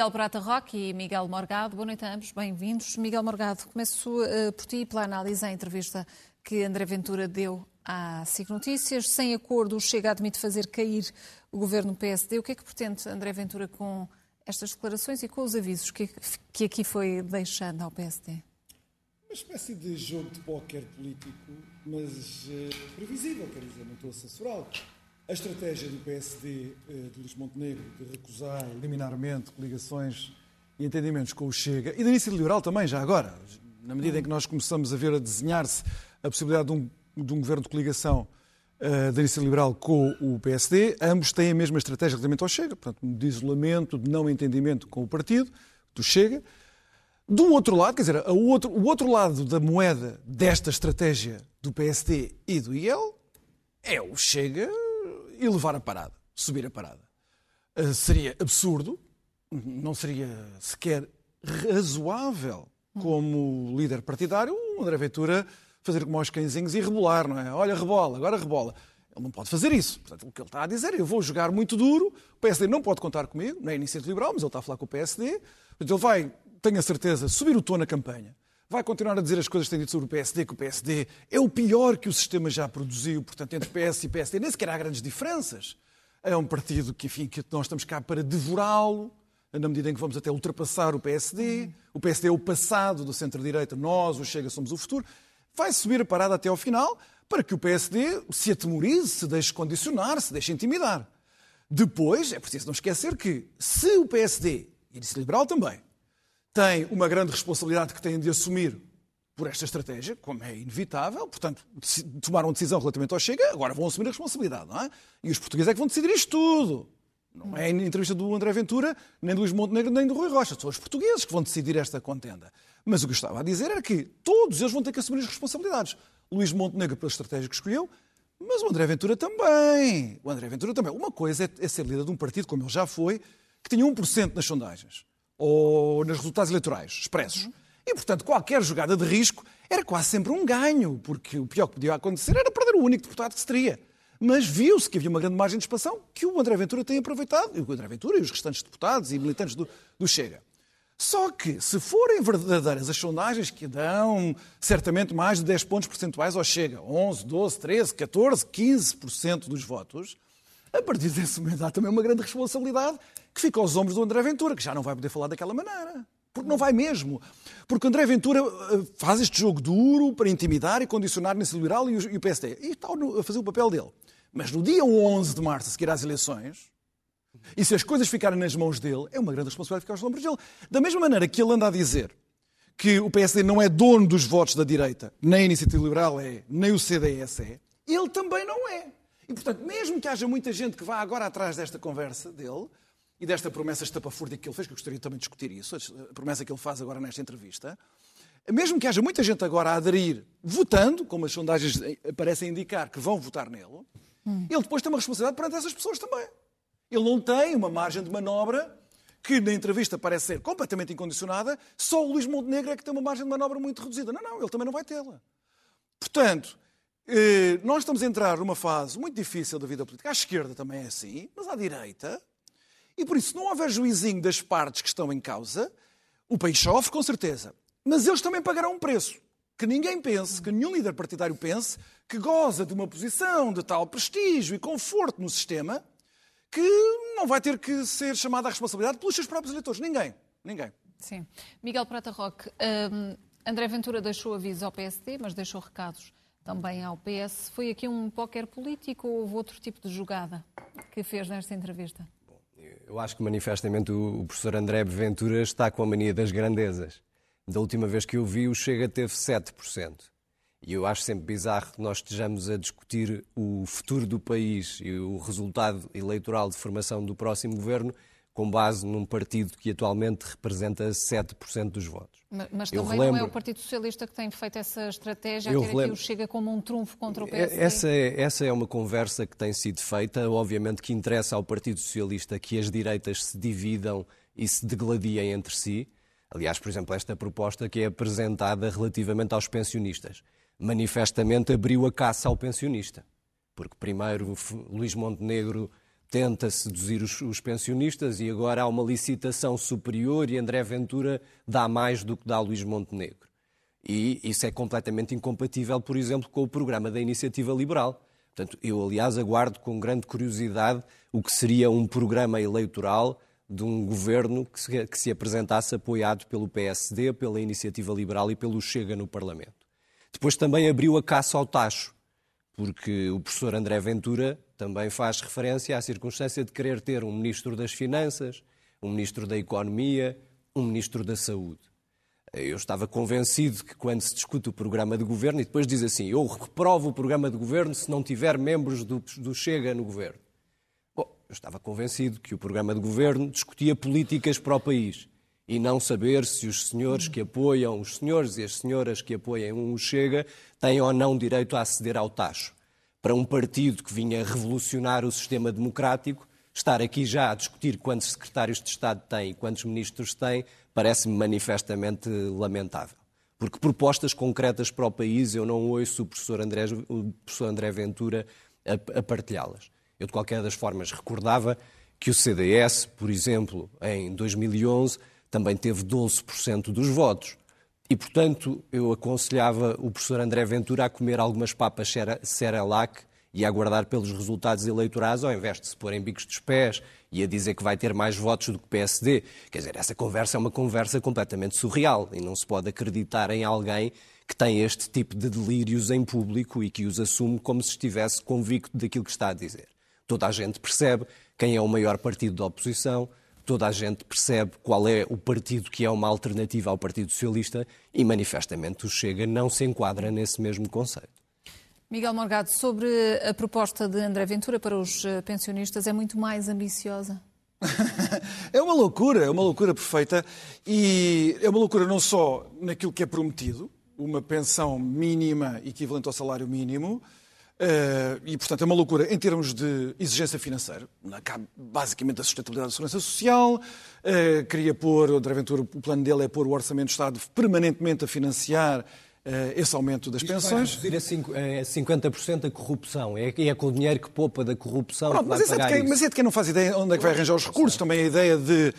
Miguel Prata Roque e Miguel Morgado. Boa noite a ambos, bem-vindos. Miguel Morgado, começo uh, por ti pela análise à entrevista que André Ventura deu à SIC Notícias. Sem acordo, o Chega admite fazer cair o governo PSD. O que é que pretende André Ventura com estas declarações e com os avisos que, que aqui foi deixando ao PSD? Uma espécie de jogo de póquer político, mas uh, previsível, quer dizer, não estou a censurá-lo. A estratégia do PSD eh, de Luís Montenegro de recusar liminarmente coligações e entendimentos com o Chega, e da Iniciativa Liberal também, já agora, na medida em que nós começamos a ver a desenhar-se a possibilidade de um, de um, governo de coligação uh, da Iniciativa Liberal com o PSD, ambos têm a mesma estratégia relativamente ao Chega, portanto, de isolamento, de não entendimento com o partido, do Chega. Do outro lado, quer dizer, outro, o outro lado da moeda desta estratégia do PSD e do IEL é o Chega e levar a parada, subir a parada. Uh, seria absurdo, não seria sequer razoável como líder partidário o André Ventura fazer como aos cãezinhos e rebolar, não é? Olha, rebola, agora rebola. Ele não pode fazer isso. Portanto, o que ele está a dizer é eu vou jogar muito duro, o PSD não pode contar comigo, não é iniciativa liberal, mas ele está a falar com o PSD. Portanto, ele vai, tenho a certeza, subir o tom na campanha vai continuar a dizer as coisas que tem dito sobre o PSD, que o PSD é o pior que o sistema já produziu, portanto, entre PS e PSD nem sequer há grandes diferenças. É um partido que, enfim, que nós estamos cá para devorá-lo, na medida em que vamos até ultrapassar o PSD. O PSD é o passado do centro-direita, nós, o Chega, somos o futuro. Vai subir a parada até ao final para que o PSD se atemorize, se deixe condicionar, se deixe intimidar. Depois, é preciso não esquecer que, se o PSD, e a Liberal também, tem uma grande responsabilidade que têm de assumir por esta estratégia, como é inevitável, portanto, tomaram decisão relativamente ao Chega, agora vão assumir a responsabilidade, não é? E os portugueses é que vão decidir isto tudo. Não é a entrevista do André Ventura, nem do Luís Montenegro, nem do Rui Rocha. São os portugueses que vão decidir esta contenda. Mas o que eu estava a dizer era que todos eles vão ter que assumir as responsabilidades. Luís Montenegro pela estratégia que escolheu, mas o André Ventura também. O André Ventura também. Uma coisa é, é ser líder de um partido, como ele já foi, que tinha 1% nas sondagens ou nos resultados eleitorais expressos. E, portanto, qualquer jogada de risco era quase sempre um ganho, porque o pior que podia acontecer era perder o único deputado que se teria. Mas viu-se que havia uma grande margem de expansão que o André Ventura tem aproveitado, e o André Ventura e os restantes deputados e militantes do, do Chega. Só que, se forem verdadeiras as sondagens que dão certamente mais de 10 pontos percentuais ao Chega, 11, 12, 13, 14, 15% dos votos, a partir desse momento há também uma grande responsabilidade que fica aos ombros do André Ventura, que já não vai poder falar daquela maneira. Porque não vai mesmo. Porque André Ventura eh, faz este jogo duro para intimidar e condicionar nesse liberal e o PSD. E está a fazer o papel dele. Mas no dia 11 de março, a seguir às eleições, e se as coisas ficarem nas mãos dele, é uma grande responsabilidade ficar aos ombros dele. Da mesma maneira que ele anda a dizer que o PSD não é dono dos votos da direita, nem a Iniciativa Liberal é, nem o CDS é, ele também não é. E, portanto, mesmo que haja muita gente que vá agora atrás desta conversa dele e desta promessa estapafúrdia que ele fez, que eu gostaria também de discutir isso, a promessa que ele faz agora nesta entrevista, mesmo que haja muita gente agora a aderir, votando, como as sondagens parecem indicar que vão votar nele, hum. ele depois tem uma responsabilidade perante essas pessoas também. Ele não tem uma margem de manobra que na entrevista parece ser completamente incondicionada, só o Luís Montenegro é que tem uma margem de manobra muito reduzida. Não, não, ele também não vai tê-la. Portanto, eh, nós estamos a entrar numa fase muito difícil da vida política. À esquerda também é assim, mas à direita. E por isso, se não houver juizinho das partes que estão em causa, o país sofre, com certeza. Mas eles também pagarão um preço. Que ninguém pense, que nenhum líder partidário pense, que goza de uma posição de tal prestígio e conforto no sistema, que não vai ter que ser chamado à responsabilidade pelos seus próprios eleitores. Ninguém. Ninguém. Sim. Miguel Prata Roque, um, André Ventura deixou aviso ao PSD, mas deixou recados também ao PS. Foi aqui um póquer político ou houve outro tipo de jogada que fez nesta entrevista? Eu acho que manifestamente o professor André Ventura está com a mania das grandezas. Da última vez que eu vi, o Chega teve 7%. E eu acho sempre bizarro que nós estejamos a discutir o futuro do país e o resultado eleitoral de formação do próximo governo com base num partido que atualmente representa 7% dos votos. Mas, mas também relembro... não é o Partido Socialista que tem feito essa estratégia, a ter relembro... aqui o Chega como um trunfo contra o PSD? Essa é, essa é uma conversa que tem sido feita, obviamente que interessa ao Partido Socialista que as direitas se dividam e se degladiem entre si. Aliás, por exemplo, esta proposta que é apresentada relativamente aos pensionistas, manifestamente abriu a caça ao pensionista. Porque primeiro Luís Montenegro tenta seduzir os, os, pensionistas e agora há uma licitação superior e André Ventura dá mais do que dá Luís Montenegro. E isso é completamente incompatível, por exemplo, com o programa da Iniciativa Liberal. Portanto, eu, aliás, aguardo com grande curiosidade o que seria um programa eleitoral de um governo que se, que se apresentasse apoiado pelo PSD, pela Iniciativa Liberal e pelo Chega no Parlamento. Depois também abriu a caça ao tacho, porque o professor André Ventura também faz referência à circunstância de querer ter um ministro das Finanças, um ministro da Economia, um ministro da Saúde. Eu estava convencido que quando se discute o programa de governo e depois diz assim, eu reprovo o programa de governo se não tiver membros do, do Chega no governo. Bom, eu estava convencido que o programa de governo discutia políticas para o país e não saber se os senhores que apoiam, os senhores e as senhoras que apoiam o Chega, têm ou não direito a aceder ao tacho para um partido que vinha revolucionar o sistema democrático, estar aqui já a discutir quantos secretários de Estado tem e quantos ministros tem, parece-me manifestamente lamentável. Porque propostas concretas para o país eu não ouço o professor André, o professor André Ventura a, a partilhá-las. Eu, de qualquer das formas, recordava que o CDS, por exemplo, em 2011, também teve 12% dos votos. E, portanto, eu aconselhava o professor André Ventura a comer algumas papas Cerelac e a aguardar pelos resultados eleitorais, ao invés de se pôr em bicos dos pés e a dizer que vai ter mais votos do que o PSD. Quer dizer, essa conversa é uma conversa completamente surreal e não se pode acreditar em alguém que tem este tipo de delírios em público e que os assume como se estivesse convicto daquilo que está a dizer. Toda a gente percebe quem é o maior partido da oposição, toda a gente percebe qual é o partido que é uma alternativa ao Partido Socialista e, manifestamente, o Chega não se enquadra nesse mesmo conceito. Miguel Morgado, sobre a proposta de André Ventura para os eh, pensionistas, é muito mais ambiciosa? é uma loucura, é uma loucura perfeita e é uma loucura não só naquilo que é prometido, uma pensão mínima equivalente ao salário mínimo, Uh, e, portanto, é uma loucura em termos de exigência financeira. Cabe basicamente a sustentabilidade da segurança social. Uh, queria pôr, o André Ventura, o plano dele é pôr o Orçamento do Estado permanentemente a financiar uh, esse aumento das Isto pensões. Vai reduzir a 50% a corrupção. É, é com o dinheiro que poupa da corrupção Pronto, que mas, é quem, mas é de quem não faz ideia onde é que vai arranjar os recursos. Também a ideia de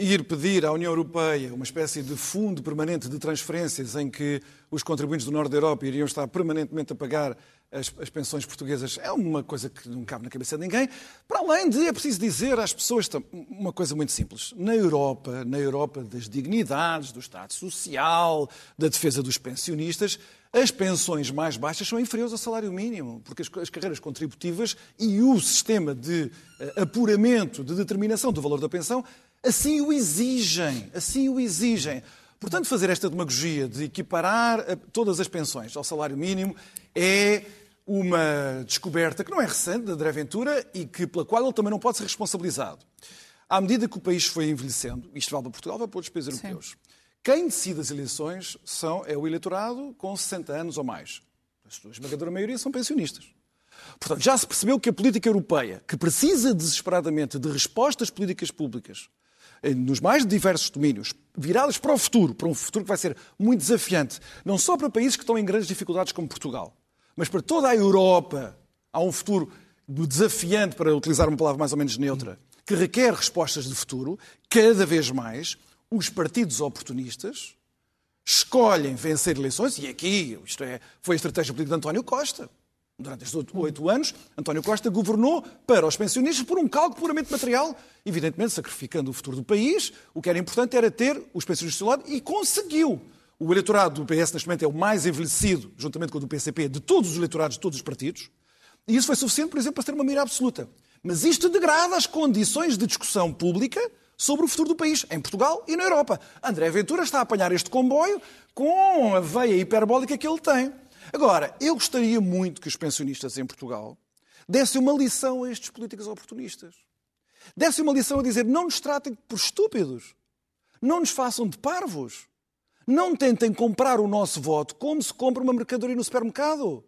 ir pedir à União Europeia uma espécie de fundo permanente de transferências em que os contribuintes do Norte da Europa iriam estar permanentemente a pagar as, as, pensões portuguesas é uma coisa que não cabe na cabeça de ninguém. Para além de, é preciso dizer às pessoas uma coisa muito simples. Na Europa, na Europa das dignidades, do Estado Social, da defesa dos pensionistas, as pensões mais baixas são inferiores ao salário mínimo, porque as, as carreiras contributivas e o sistema de uh, apuramento, de determinação do valor da pensão, assim o exigem. Assim o exigem. Portanto, fazer esta demagogia de equiparar eh, todas as pensões ao salário mínimo é uma descoberta que não é recente de André Ventura e que, pela qual ele também não pode ser responsabilizado. À medida que o país foi envelhecendo, isto vale para Portugal, vai para outros países Sim. europeus, quem decide as eleições são, é o eleitorado com 60 anos ou mais. A esmagadora maioria são pensionistas. Portanto, já se percebeu que a política europeia, que precisa desesperadamente de respostas políticas públicas nos mais diversos domínios, viradas para o futuro, para um futuro que vai ser muito desafiante, não só para países que estão em grandes dificuldades como Portugal, mas para toda a Europa, há um futuro desafiante, para utilizar uma palavra mais ou menos neutra, que requer respostas de futuro, cada vez mais os partidos oportunistas escolhem vencer eleições, e aqui isto é, foi a estratégia política de António Costa. Durante estes oito anos, António Costa governou para os pensionistas por um cálculo puramente material, evidentemente sacrificando o futuro do país. O que era importante era ter os pensionistas do seu lado e conseguiu. O eleitorado do PS, neste momento, é o mais envelhecido, juntamente com o do PCP, de todos os eleitorados de todos os partidos. E isso foi suficiente, por exemplo, para ter uma maioria absoluta. Mas isto degrada as condições de discussão pública sobre o futuro do país, em Portugal e na Europa. André Ventura está a apanhar este comboio com a veia hiperbólica que ele tem. Agora, eu gostaria muito que os pensionistas em Portugal dessem uma lição a estes políticos oportunistas. Dessem uma lição a dizer: não nos tratem por estúpidos, não nos façam de parvos, não tentem comprar o nosso voto como se compra uma mercadoria no supermercado.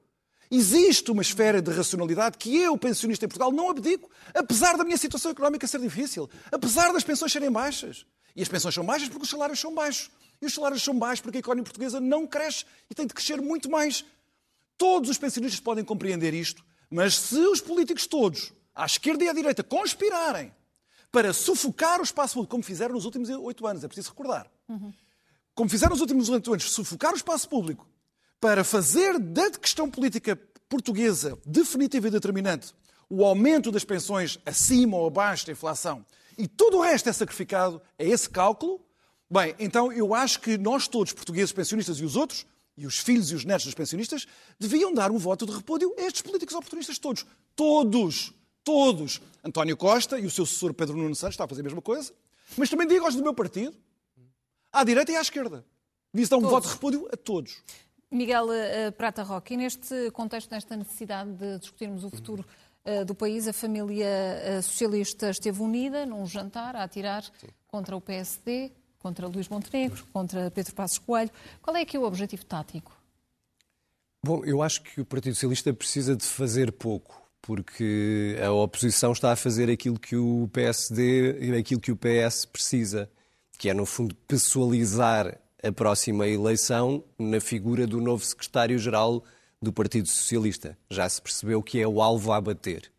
Existe uma esfera de racionalidade que eu, pensionista em Portugal, não abdico, apesar da minha situação económica ser difícil, apesar das pensões serem baixas. E as pensões são baixas porque os salários são baixos. E os salários são baixos porque a economia portuguesa não cresce e tem de crescer muito mais. Todos os pensionistas podem compreender isto, mas se os políticos todos, à esquerda e à direita, conspirarem para sufocar o espaço público, como fizeram nos últimos oito anos, é preciso recordar, uhum. Como fizeram nos últimos anos, sufocar o espaço público para fazer da questão política portuguesa definitiva e determinante o aumento das pensões acima ou abaixo da inflação e tudo o resto é sacrificado a esse cálculo, bem, então eu acho que nós todos, portugueses, pensionistas e os outros, e os filhos e os netos dos pensionistas, deviam dar um voto de repúdio a estes políticos oportunistas todos. Todos. Todos. António Costa e o seu assessor Pedro Nuno Santos está a fazer a mesma coisa, mas também digo aos do meu partido, à direita e à esquerda. Devia dar um todos. voto de repúdio a todos. Miguel uh, Prata Roque, e neste contexto, nesta necessidade de discutirmos o futuro uh, do país, a família uh, socialista esteve unida num jantar a atirar Sim. contra o PSD, contra Luís Montenegro, contra Pedro Passos Coelho. Qual é aqui o objetivo tático? Bom, eu acho que o Partido Socialista precisa de fazer pouco, porque a oposição está a fazer aquilo que o PSD, aquilo que o PS precisa, que é, no fundo, pessoalizar a próxima eleição na figura do novo secretário-geral do Partido Socialista. Já se percebeu que é o alvo a bater.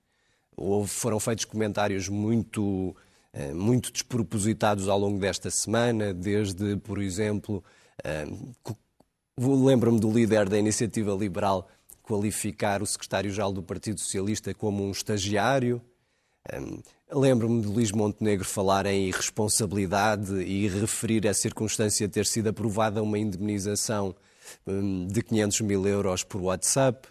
Houve, foram feitos comentários muito, eh, muito despropositados ao longo desta semana, desde, por exemplo, eh, lembro-me do líder da Iniciativa Liberal qualificar o secretário-geral do Partido Socialista como um estagiário. Lembro-me de Luís Montenegro falar em irresponsabilidade e referir a circunstância de ter sido aprovada uma indemnização hum, de 500 mil euros por WhatsApp.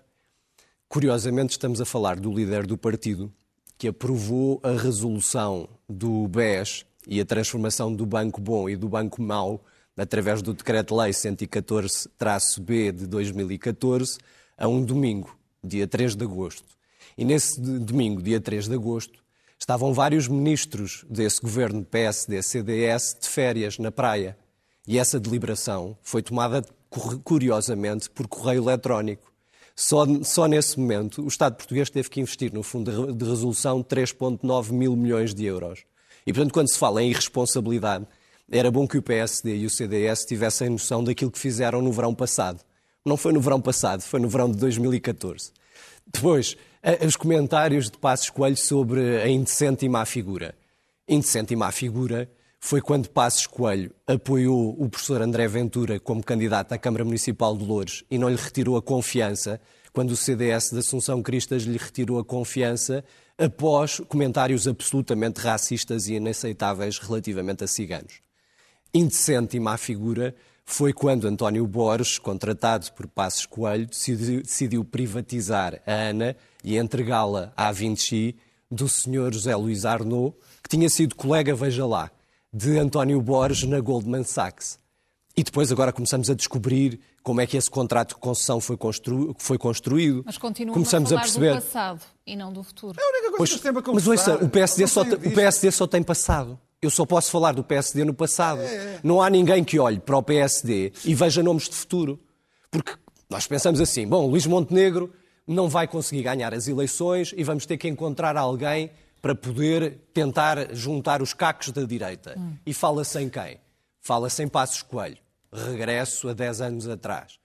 Curiosamente, estamos a falar do líder do partido que aprovou a resolução do BES e a transformação do Banco Bom e do Banco Mau através do Decreto-Lei 114-B de 2014 a um domingo, dia 3 de agosto. E nesse domingo, dia 3 de agosto, estavam vários ministros desse governo PSD-CDS de férias na praia. E essa deliberação foi tomada, curiosamente, por correio eletrónico. Só, só nesse momento, o Estado português teve que investir no fundo de resolução 3,9 mil milhões de euros. E, portanto, quando se fala em irresponsabilidade, era bom que o PSD e o CDS tivessem noção daquilo que fizeram no verão passado. Não foi no verão passado, foi no verão de 2014. Depois, os comentários de Passos Coelho sobre a indecente e má figura. Indecente e má figura foi quando Passos Coelho apoiou o professor André Ventura como candidato à Câmara Municipal de Louros e não lhe retirou a confiança, quando o CDS de Assunção Cristas lhe retirou a confiança após comentários absolutamente racistas e inaceitáveis relativamente a ciganos. Indecente e má figura foi quando António Borges, contratado por Passos Coelho, decidiu, decidiu privatizar a ANA e entregá-la à Vinci do Sr. José Luís Arnaud, que tinha sido colega, veja lá, de António Borges na Goldman Sachs. E depois agora começamos a descobrir como é que esse contrato de concessão foi, constru... foi construído. Mas continuamos começamos a, falar a perceber... do passado e não do futuro. É a única coisa pois, que sempre a Mas ouça, o PSD, só, o PSD só tem passado. Eu só posso falar do PSD no passado. É, é. Não há ninguém que olhe para o PSD e veja nomes de futuro. Porque nós pensamos assim: bom, Luís Montenegro não vai conseguir ganhar as eleições e vamos ter que encontrar alguém para poder tentar juntar os cacos da direita. Hum. E fala-se em quem? Fala-se em Passos Coelho. Regresso a 10 anos atrás.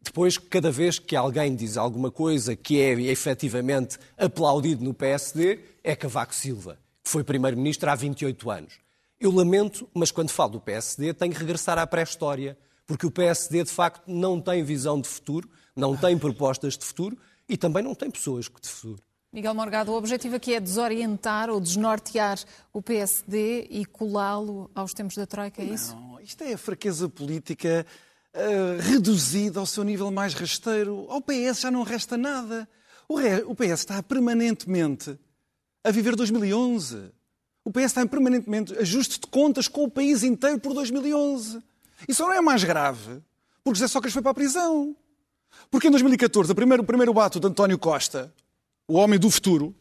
Depois, cada vez que alguém diz alguma coisa que é efetivamente aplaudido no PSD, é Cavaco Silva que foi Primeiro-Ministro há 28 anos. Eu lamento, mas quando falo do PSD, tenho que regressar à pré-história, porque o PSD, de facto, não tem visão de futuro, não tem propostas de futuro e também não tem pessoas de futuro. Miguel Morgado, o objetivo aqui é desorientar ou desnortear o PSD e colá-lo aos tempos da Troika, é isso? Não, isto é a fraqueza política uh, reduzida ao seu nível mais rasteiro. Ao PS já não resta nada. O, re... o PS está permanentemente a viver 2011. O PS está em permanentemente ajuste de contas com o país inteiro por 2011. Isso não é mais grave, porque José Sócrates foi para a prisão. Porque em 2014, o primeiro, o primeiro ato de António Costa, o homem do futuro,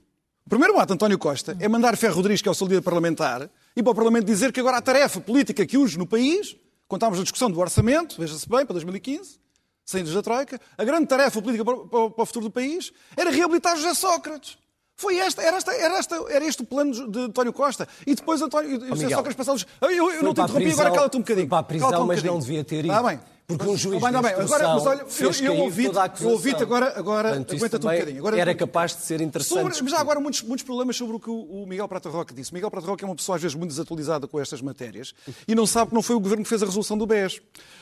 o primeiro ato de António Costa é mandar Ferro Rodrigues, que é o seu líder parlamentar, ir para o Parlamento dizer que agora a tarefa política que urge no país, estávamos na discussão do orçamento, veja-se bem, para 2015, saindo da Troika, a grande tarefa política para o futuro do país era reabilitar José Sócrates. Foi esta, era, esta, era, esta, era este o plano de António Costa. E depois António, oh, José Sócrates passou Eu, eu, eu não te interrompi, agora cala-te um bocadinho. Para a prisão, mas não devia ter ido. Ah, bem. Porque um juiz bem, bem, bem. Agora, mas olha, eu, eu ouvi ouvi-te agora, agora aguenta-te um bocadinho. Agora, era capaz de ser interessante. Sobre, mas há agora muitos, muitos problemas sobre o que o Miguel Prata Roque disse. Miguel Prata Roque é uma pessoa às vezes muito desatualizada com estas matérias e não sabe que não foi o governo que fez a resolução do BES.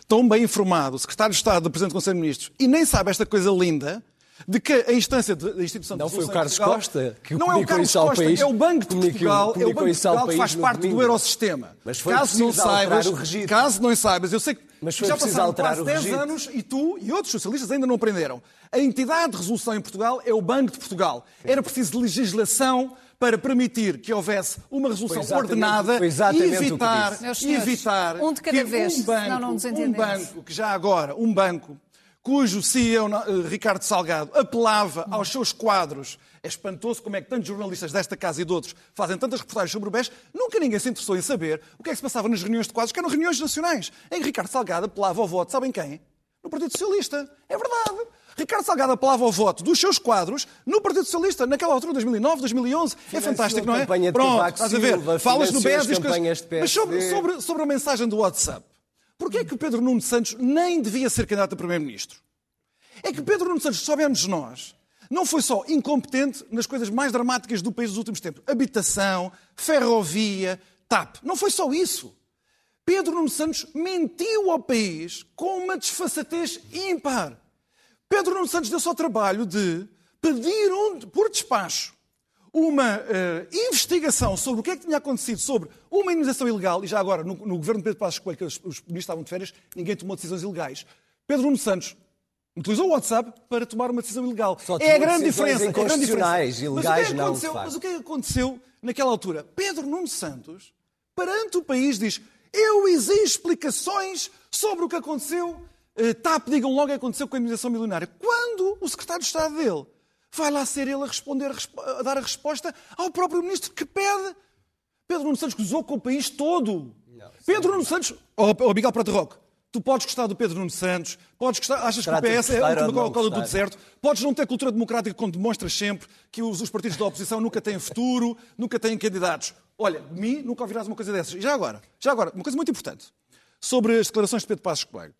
Tão bem informado, o secretário de Estado, do Presidente do Conselho de Ministros, e nem sabe esta coisa linda de que a instância da instituição não de foi o Carlos Portugal, Costa que não é o Carlos Costa, país, é o Banco de Portugal, é o Banco de Portugal que faz parte do Eurosistema. Mas foi caso não saibas, o registro. caso não saibas, eu sei que Mas foi já passaram quase o 10 registro. anos e tu e outros socialistas ainda não aprenderam. A entidade de resolução em Portugal é o Banco de Portugal. Era preciso legislação para permitir que houvesse uma resolução ordenada foi e evitar, e senhores, evitar um de cada que vez, um banco, senão não nos um banco que já agora, um banco cujo CEO, eh, Ricardo Salgado, apelava aos seus quadros. É espantoso como é que tantos jornalistas desta casa e de outros fazem tantas reportagens sobre o BES. Nunca ninguém se interessou em saber o que é que se passava nas reuniões de quadros, que eram reuniões nacionais, em que Ricardo Salgado apelava ao voto, sabem quem? No Partido Socialista. É verdade. Ricardo Salgado apelava ao voto dos seus quadros no Partido Socialista, naquela altura, 2009, 2011. É fantástico, não é? Pronto, estás a ver? Falas no financiou BES as coisas. Mas sobre, sobre, sobre a mensagem do WhatsApp. Porquê é que o Pedro Nuno Santos nem devia ser candidato a Primeiro-Ministro? É que Pedro Nuno Santos, soubemos nós, não foi só incompetente nas coisas mais dramáticas do país dos últimos tempos. Habitação, ferrovia, TAP. Não foi só isso. Pedro Nuno Santos mentiu ao país com uma desfaçatez ímpar. Pedro Nuno Santos deu-se ao trabalho de pedir um- por despacho uma eh, investigação sobre o que é que tinha acontecido sobre uma indenização ilegal, e já agora, no, no governo de Pedro Passos Coelho, que os, os ministros estavam de férias, ninguém tomou decisões ilegais. Pedro Nuno Santos utilizou o WhatsApp para tomar uma decisão ilegal. Só é a tomou grande diferença. é a grande inconstitucionais, diferença. ilegais mas o que é não, aconteceu, facto. Mas o que é que aconteceu naquela altura? Pedro Nuno Santos, perante o país, diz eu exijo explicações sobre o que aconteceu. Eh, TAP, digam logo aconteceu com a indenização milionária. Quando o secretário de Estado dele vai lá ser ele a responder, a dar a resposta ao próprio ministro que pede. Pedro Nuno Santos gozou com o país todo. Pedro Nuno Santos, ó oh, Miguel Prata Roque, tu podes gostar do Pedro Nuno Santos, podes gostar, achas Trata que o PS é a ou última não Coca-Cola do deserto, podes não ter cultura democrática quando demonstras sempre que os, os partidos da oposição nunca têm futuro, nunca têm candidatos. Olha, de mim nunca ouvirás uma coisa dessas. E já agora, já agora, uma coisa muito importante sobre as declarações de Pedro Passos Coelho.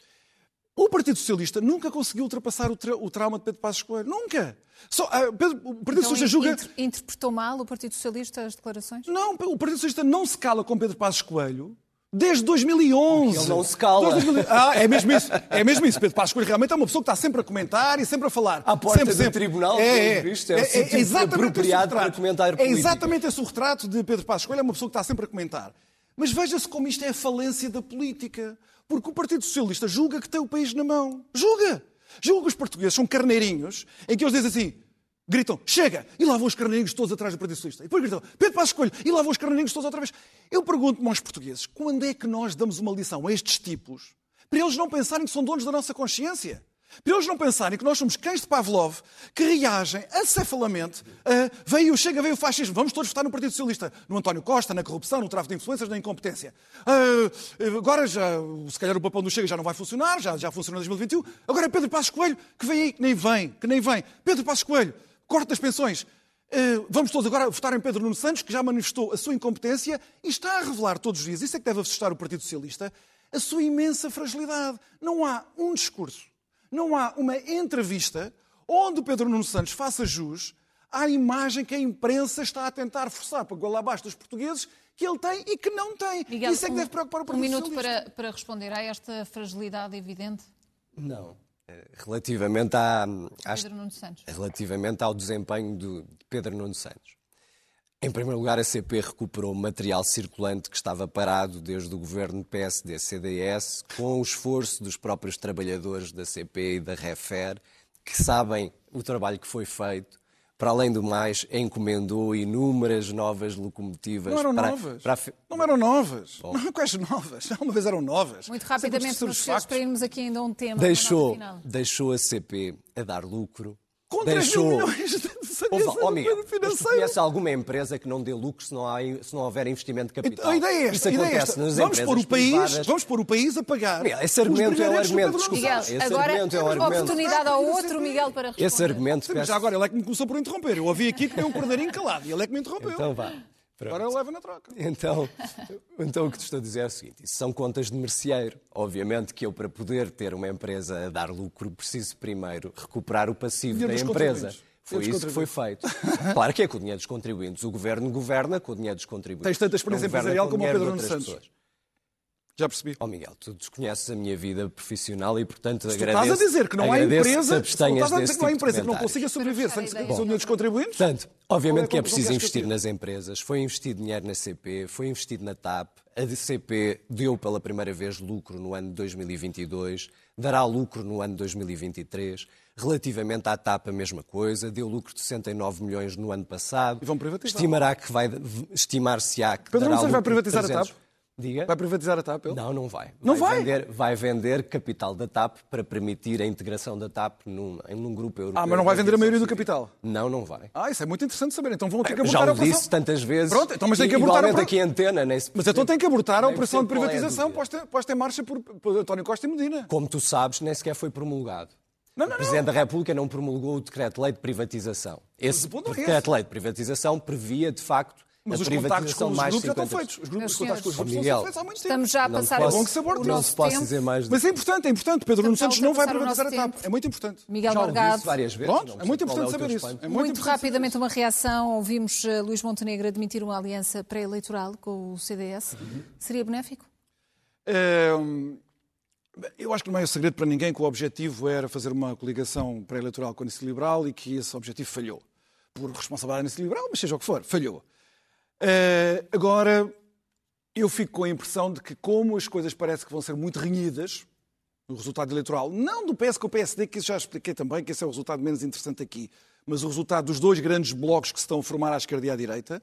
O Partido Socialista nunca conseguiu ultrapassar o, tra- o trauma de Pedro Passos Coelho. Nunca. Só, ah, Pedro- o Partido Então, Socialista julga... inter- interpretou mal o Partido Socialista as declarações? Não, o Partido Socialista não se cala com Pedro Passos Coelho desde 2011. Ele não se cala. Desde 2000 Ah, é mesmo isso. É mesmo isso. Pedro Passos Coelho realmente é uma pessoa que está sempre a comentar e sempre a falar. À porta sempre, do sempre. tribunal, é, pelo visto, é exatamente apropriado esse o retrato. para comentar É exatamente esse o retrato de Pedro Passos Coelho. É uma pessoa que está sempre a comentar. Mas veja-se como isto é a falência da política. Porque o Partido Socialista julga que tem o país na mão. Julga! Julga que os portugueses são carneirinhos em que eles dizem assim, gritam, chega! E lá vão os carneirinhos todos atrás do Partido Socialista. E depois gritam, Pedro Passos Coelho! E lá vão os carneirinhos todos outra vez. Eu pergunto-me aos portugueses, quando é que nós damos uma lição a estes tipos para eles não pensarem que são donos da nossa consciência? Para eles não pensarem que nós somos cães de Pavlov que reagem acefalamente a veio Chega, veio o fascismo, vamos todos votar no Partido Socialista, no António Costa, na corrupção, no tráfico de influências, na incompetência. Ah, agora, já, se calhar o papel do Chega já não vai funcionar, já, já funcionou em 2021. Agora é Pedro Passos Coelho que vem aí, que nem vem, que nem vem. Pedro Passos Coelho, corte das pensões. Ah, vamos todos agora votar em Pedro Nuno Santos, que já manifestou a sua incompetência e está a revelar todos os dias, isso é que deve assustar o Partido Socialista, a sua imensa fragilidade. Não há um discurso não há uma entrevista onde o Pedro Nuno Santos faça jus à imagem que a imprensa está a tentar forçar para goela abaixo dos portugueses que ele tem e que não tem. Miguel, Isso é que um- deve preocupar o Um minuto para, para responder a esta fragilidade evidente, Não. Eh, Relativamente, à, às- Pedro Nuno Santos. relativamente ao desempenho do- de Pedro Nuno Santos. Em primeiro lugar, a CP recuperou material circulante que estava parado desde o governo PSD-CDS, com o esforço dos próprios trabalhadores da CP e da Refer, que sabem o trabalho que foi feito, Para além do mais, encomendou inúmeras novas locomotivas. Não eram para, novas. para Não eram novas. Não, quais novas? Uma vez eram novas. Muito Sempre rapidamente, discutir meus os senhores, factos. para irmos aqui ainda a um tema. deixou, final. deixou a CP a dar lucro. Com 3 mil deixou... milhões de Ouve, saneamento ó, Miguel, mas financeiro. conheces alguma empresa que não dê lucro se não, há, se não houver investimento de capital? A ideia é esta. Isso a ideia é acontece esta. nas Vamos pôr, o país, privadas. vamos pôr o país a pagar. Miguel, esse argumento é um do argumento. Miguel, Esse agora argumento é um uma argumento. oportunidade ao outro Miguel para responder. Esse argumento Sim, já agora ele é que me começou por interromper. Eu ouvi aqui que tem um cordeirinho calado e ele é que me interrompeu. Então vá. Pronto. Agora ele leva na troca. Então, então o que te estou a dizer é o seguinte: isso são contas de merceeiro. Obviamente que eu, para poder ter uma empresa a dar lucro, preciso primeiro recuperar o passivo Dinheiro da empresa. Foi isso que foi feito. Claro que é com o dinheiro dos contribuintes. O governo governa com o dinheiro dos contribuintes. Tens tanta experiência empresarial com como o dinheiro Pedro Nuno Santos. pessoas. Já percebi. Ó Miguel, tu desconheces a minha vida profissional e, portanto, Se agradeço. estás a dizer que não há empresa, se estás a dizer que não há tipo empresa que não consiga sobreviver sem o dinheiro dos contribuintes, Portanto, é obviamente a que é conclusão preciso investir que nas empresas. Foi investido dinheiro na CP, foi investido na TAP. A CP deu pela primeira vez lucro no ano de 2022, dará lucro no ano de 2023. Relativamente à TAP, a mesma coisa, deu lucro de 69 milhões no ano passado. E vão privatizar. Estimará que vai, estimar-se-á que Pedro dará vai privatizar a 300. TAP? Diga. vai privatizar a TAP. ele? Não, não vai. Não vai? Vender, vai vender capital da TAP para permitir a integração da TAP num, em num grupo europeu. Ah, mas não vai de vender a maioria do capital. Não, não vai. Ah, isso é muito interessante saber. Então vão ter que Já abortar a o disse tantas vezes. Pronto, então, mas tem que abortar a igualmente operação. aqui a antena. Nem se Mas então tem que abortar a operação de é a privatização dúvida. posta, posta em marcha por, por António Costa e Medina. Como tu sabes, nem sequer foi promulgado. Não, não, o Presidente da República não promulgou o decreto-lei de privatização. Esse não é decreto-lei de privatização previa, de facto, Mas a os contactos privatização com os mais grupos já estão 50%. feitos. Os, grupos, os contactos com os grupos Miguel, estão feitos há muito tempo. Estamos já a Não passar posso- o, bom que se aborde. o Não nosso se posso tempo. dizer mais Mas é importante, é importante. Pedro Nuno Santos não vai privatizar a TAP. É muito importante. Miguel Já Morgado. disse várias vezes. Pronto, não é muito sei qual importante saber isso. É Muito, muito rapidamente uma reação. Ouvimos eh, Luís Montenegro admitir uma aliança pré-eleitoral com o CDS. Seria benéfico? Hum, Eu acho que não é segredo para ninguém que o objetivo era fazer uma coligação pré-eleitoral com a Iniciativa Liberal e que esse objetivo falhou. Por responsabilidade da Iniciativa Liberal, mas seja o que for, falhou. Eh, agora, eu fico com a impressão de que, como as coisas parecem que vão ser muito renhidas no resultado eleitoral, não do PS com o PSD, que já expliquei também, que esse é o resultado menos interessante aqui, mas o resultado dos dois grandes blocos que se estão a formar à esquerda e à direita,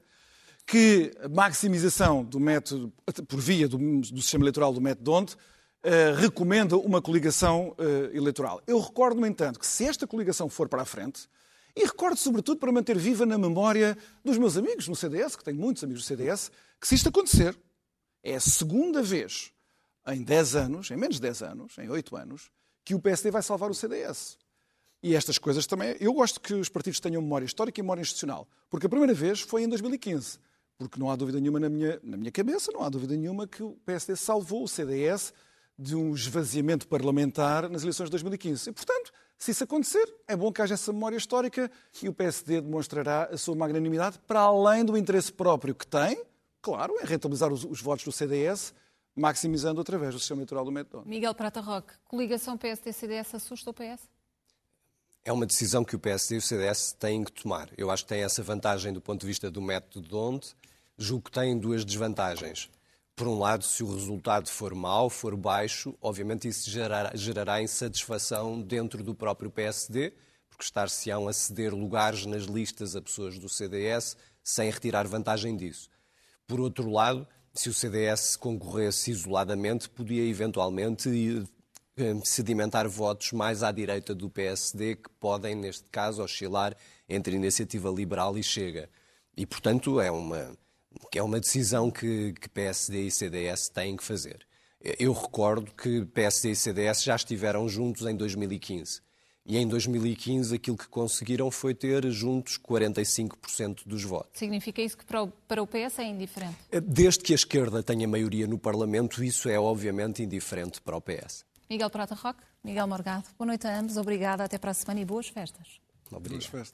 que a maximização do método, por via do, do sistema eleitoral do método Donde, eh, recomenda uma coligação eh, eleitoral. Eu recordo, no entanto, que se esta coligação for para a frente, e recordo sobretudo para manter viva na memória dos meus amigos no CDS, que tenho muitos amigos do CDS, que se isto acontecer, é a segunda vez em 10 anos, em menos de 10 anos, em 8 anos, que o PSD vai salvar o CDS. E estas coisas também. Eu gosto que os partidos tenham memória histórica e memória institucional. Porque a primeira vez foi em 2015. Porque não há dúvida nenhuma na minha, na minha cabeça, não há dúvida nenhuma que o PSD salvou o CDS de um esvaziamento parlamentar nas eleições de 2015. E, portanto, se isso acontecer, é bom que haja essa memória histórica e o PSD demonstrará a sua magnanimidade para além do interesse próprio que tem, claro, em rentabilizar os, os votos do CDS, maximizando através do sistema eleitoral do método. Miguel Prata Roque, coligação PSD-CDS assusta o PS? É uma decisão que o PSD e o CDS têm que tomar. Eu acho que tem essa vantagem do ponto de vista do método de onde. Julgo que tem duas desvantagens. Por um lado, se o resultado for mau, for baixo, obviamente isso gerará, gerará insatisfação dentro do próprio PSD, porque estar-se-ão a ceder lugares nas listas a pessoas do CDS sem retirar vantagem disso. Por outro lado, se o CDS concorresse isoladamente, podia eventualmente eh, sedimentar votos mais à direita do PSD, que podem, neste caso, oscilar entre iniciativa liberal e chega. E, portanto, é uma, é uma decisão que, que PSD e CDS têm que fazer. Eu recordo que PSD e CDS já estiveram juntos em 2015. E em 2015 aquilo que conseguiram foi ter juntos 45% dos votos. Significa isso que para o, para o PS é indiferente? Desde que a esquerda tenha maioria no Parlamento, isso é obviamente indiferente para o PS. Miguel Prata Roque, Miguel Morgado, boa noite a ambos, obrigada, até para a semana e boas festas. Obrigado.